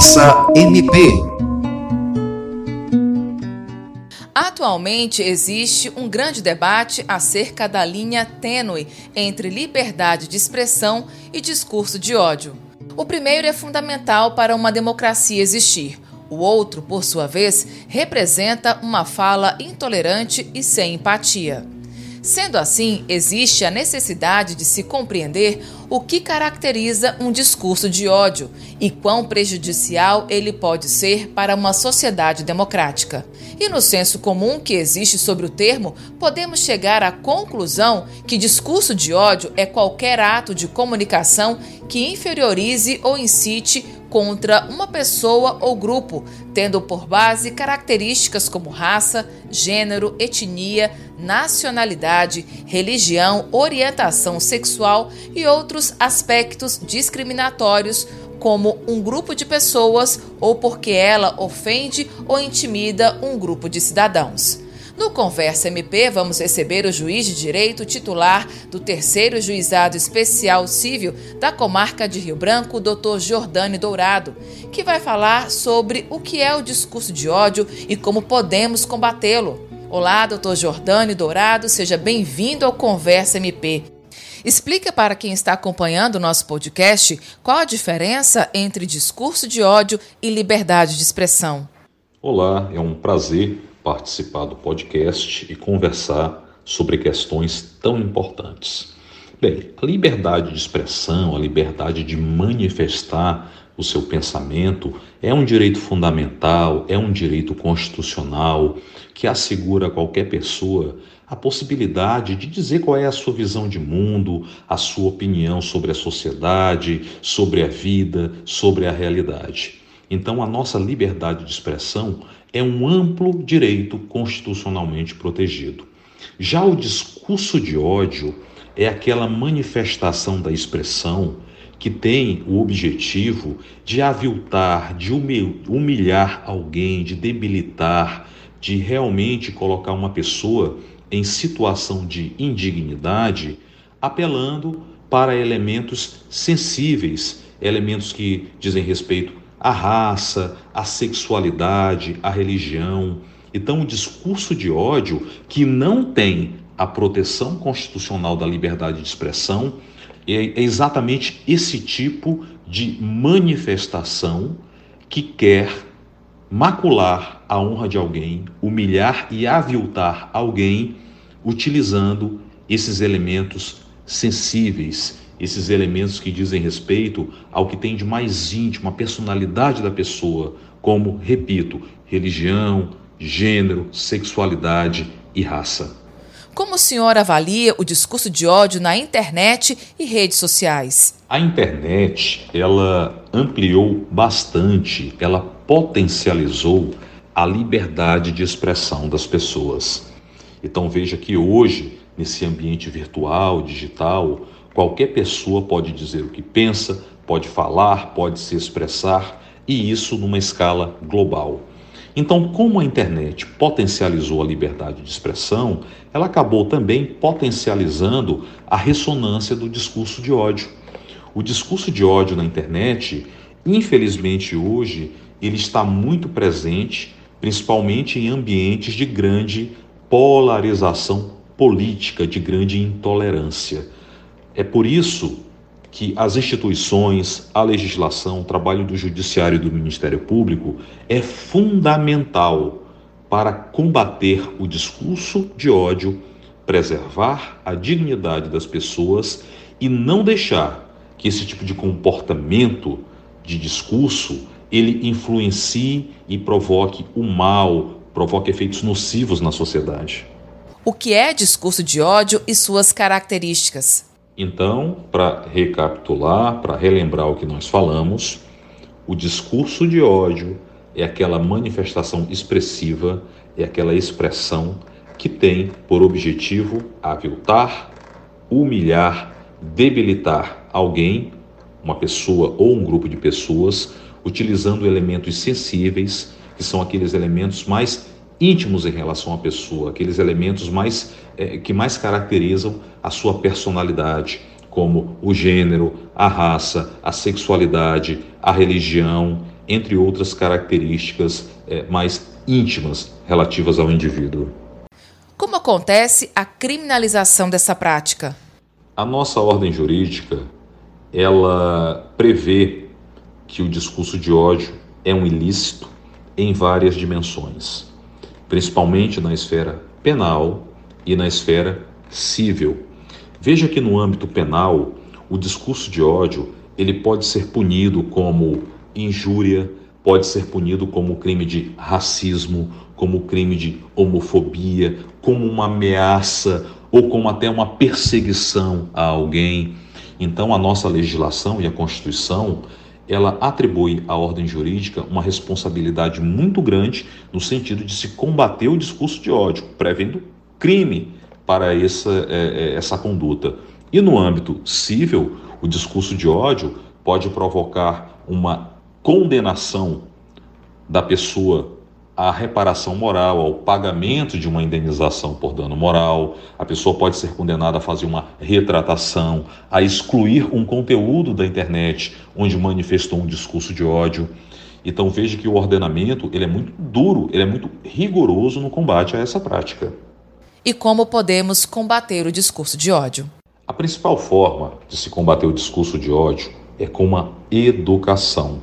Conversa MP. Atualmente existe um grande debate acerca da linha tênue entre liberdade de expressão e discurso de ódio. O primeiro é fundamental para uma democracia existir. O outro, por sua vez, representa uma fala intolerante e sem empatia. Sendo assim, existe a necessidade de se compreender o que caracteriza um discurso de ódio e quão prejudicial ele pode ser para uma sociedade democrática. E no senso comum que existe sobre o termo, podemos chegar à conclusão que discurso de ódio é qualquer ato de comunicação que inferiorize ou incite contra uma pessoa ou grupo, tendo por base características como raça, gênero, etnia, nacionalidade, religião, orientação sexual e outros aspectos discriminatórios, como um grupo de pessoas ou porque ela ofende ou intimida um grupo de cidadãos. No Conversa MP, vamos receber o juiz de direito titular do terceiro juizado especial civil da comarca de Rio Branco, Dr. Jordane Dourado, que vai falar sobre o que é o discurso de ódio e como podemos combatê-lo. Olá, Dr. Jordane Dourado, seja bem-vindo ao Conversa MP. Explica para quem está acompanhando o nosso podcast qual a diferença entre discurso de ódio e liberdade de expressão. Olá, é um prazer participar do podcast e conversar sobre questões tão importantes. Bem, a liberdade de expressão, a liberdade de manifestar o seu pensamento é um direito fundamental, é um direito constitucional que assegura a qualquer pessoa a possibilidade de dizer qual é a sua visão de mundo, a sua opinião sobre a sociedade, sobre a vida, sobre a realidade. Então, a nossa liberdade de expressão é um amplo direito constitucionalmente protegido. Já o discurso de ódio é aquela manifestação da expressão que tem o objetivo de aviltar, de humilhar alguém, de debilitar, de realmente colocar uma pessoa em situação de indignidade, apelando para elementos sensíveis, elementos que dizem respeito a raça, a sexualidade, a religião. Então, o discurso de ódio que não tem a proteção constitucional da liberdade de expressão é exatamente esse tipo de manifestação que quer macular a honra de alguém, humilhar e aviltar alguém utilizando esses elementos sensíveis, esses elementos que dizem respeito ao que tem de mais íntimo, a personalidade da pessoa, como, repito, religião, gênero, sexualidade e raça. Como o senhor avalia o discurso de ódio na internet e redes sociais? A internet, ela ampliou bastante, ela potencializou a liberdade de expressão das pessoas. Então veja que hoje, nesse ambiente virtual, digital, Qualquer pessoa pode dizer o que pensa, pode falar, pode se expressar, e isso numa escala global. Então, como a internet potencializou a liberdade de expressão, ela acabou também potencializando a ressonância do discurso de ódio. O discurso de ódio na internet, infelizmente hoje, ele está muito presente, principalmente em ambientes de grande polarização política, de grande intolerância. É por isso que as instituições, a legislação, o trabalho do Judiciário e do Ministério Público é fundamental para combater o discurso de ódio, preservar a dignidade das pessoas e não deixar que esse tipo de comportamento de discurso ele influencie e provoque o mal, provoque efeitos nocivos na sociedade. O que é discurso de ódio e suas características? Então, para recapitular, para relembrar o que nós falamos, o discurso de ódio é aquela manifestação expressiva, é aquela expressão que tem por objetivo aviltar, humilhar, debilitar alguém, uma pessoa ou um grupo de pessoas, utilizando elementos sensíveis, que são aqueles elementos mais íntimos em relação à pessoa, aqueles elementos mais é, que mais caracterizam a sua personalidade, como o gênero, a raça, a sexualidade, a religião, entre outras características é, mais íntimas relativas ao indivíduo. Como acontece a criminalização dessa prática? A nossa ordem jurídica, ela prevê que o discurso de ódio é um ilícito em várias dimensões, principalmente na esfera penal e na esfera civil. Veja que no âmbito penal, o discurso de ódio, ele pode ser punido como injúria, pode ser punido como crime de racismo, como crime de homofobia, como uma ameaça ou como até uma perseguição a alguém. Então a nossa legislação e a Constituição, ela atribui à ordem jurídica uma responsabilidade muito grande no sentido de se combater o discurso de ódio, prevendo crime para essa, é, é essa conduta. E no âmbito civil, o discurso de ódio pode provocar uma condenação da pessoa à reparação moral, ao pagamento de uma indenização por dano moral. A pessoa pode ser condenada a fazer uma retratação, a excluir um conteúdo da internet onde manifestou um discurso de ódio. Então veja que o ordenamento ele é muito duro, ele é muito rigoroso no combate a essa prática. E como podemos combater o discurso de ódio? A principal forma de se combater o discurso de ódio é com uma educação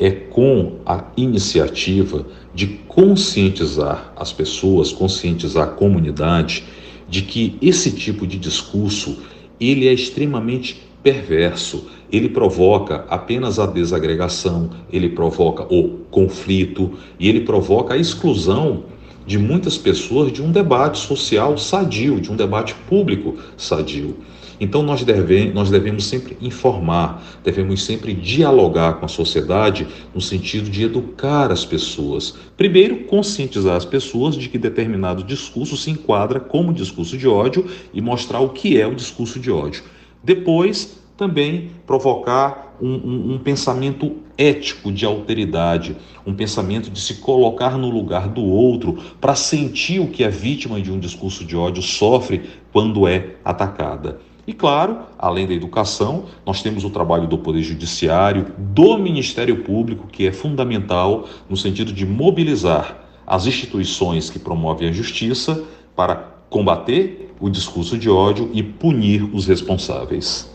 é com a iniciativa de conscientizar as pessoas, conscientizar a comunidade de que esse tipo de discurso ele é extremamente perverso. Ele provoca apenas a desagregação, ele provoca o conflito e ele provoca a exclusão de muitas pessoas de um debate social sadio, de um debate público sadio. Então nós, deve, nós devemos sempre informar, devemos sempre dialogar com a sociedade no sentido de educar as pessoas. Primeiro, conscientizar as pessoas de que determinado discurso se enquadra como discurso de ódio e mostrar o que é o discurso de ódio. Depois, também provocar um, um, um, pensamento ético de alteridade, um pensamento de se colocar no lugar do outro para sentir o que a vítima de um discurso de ódio sofre quando é atacada. E claro, além da educação, nós temos o trabalho do Poder Judiciário, do Ministério Público, que é fundamental no sentido de mobilizar as instituições que promovem a justiça para combater o discurso de ódio e punir os responsáveis.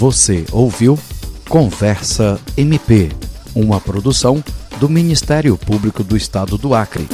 Você ouviu Conversa MP, uma produção do Ministério Público do Estado do Acre.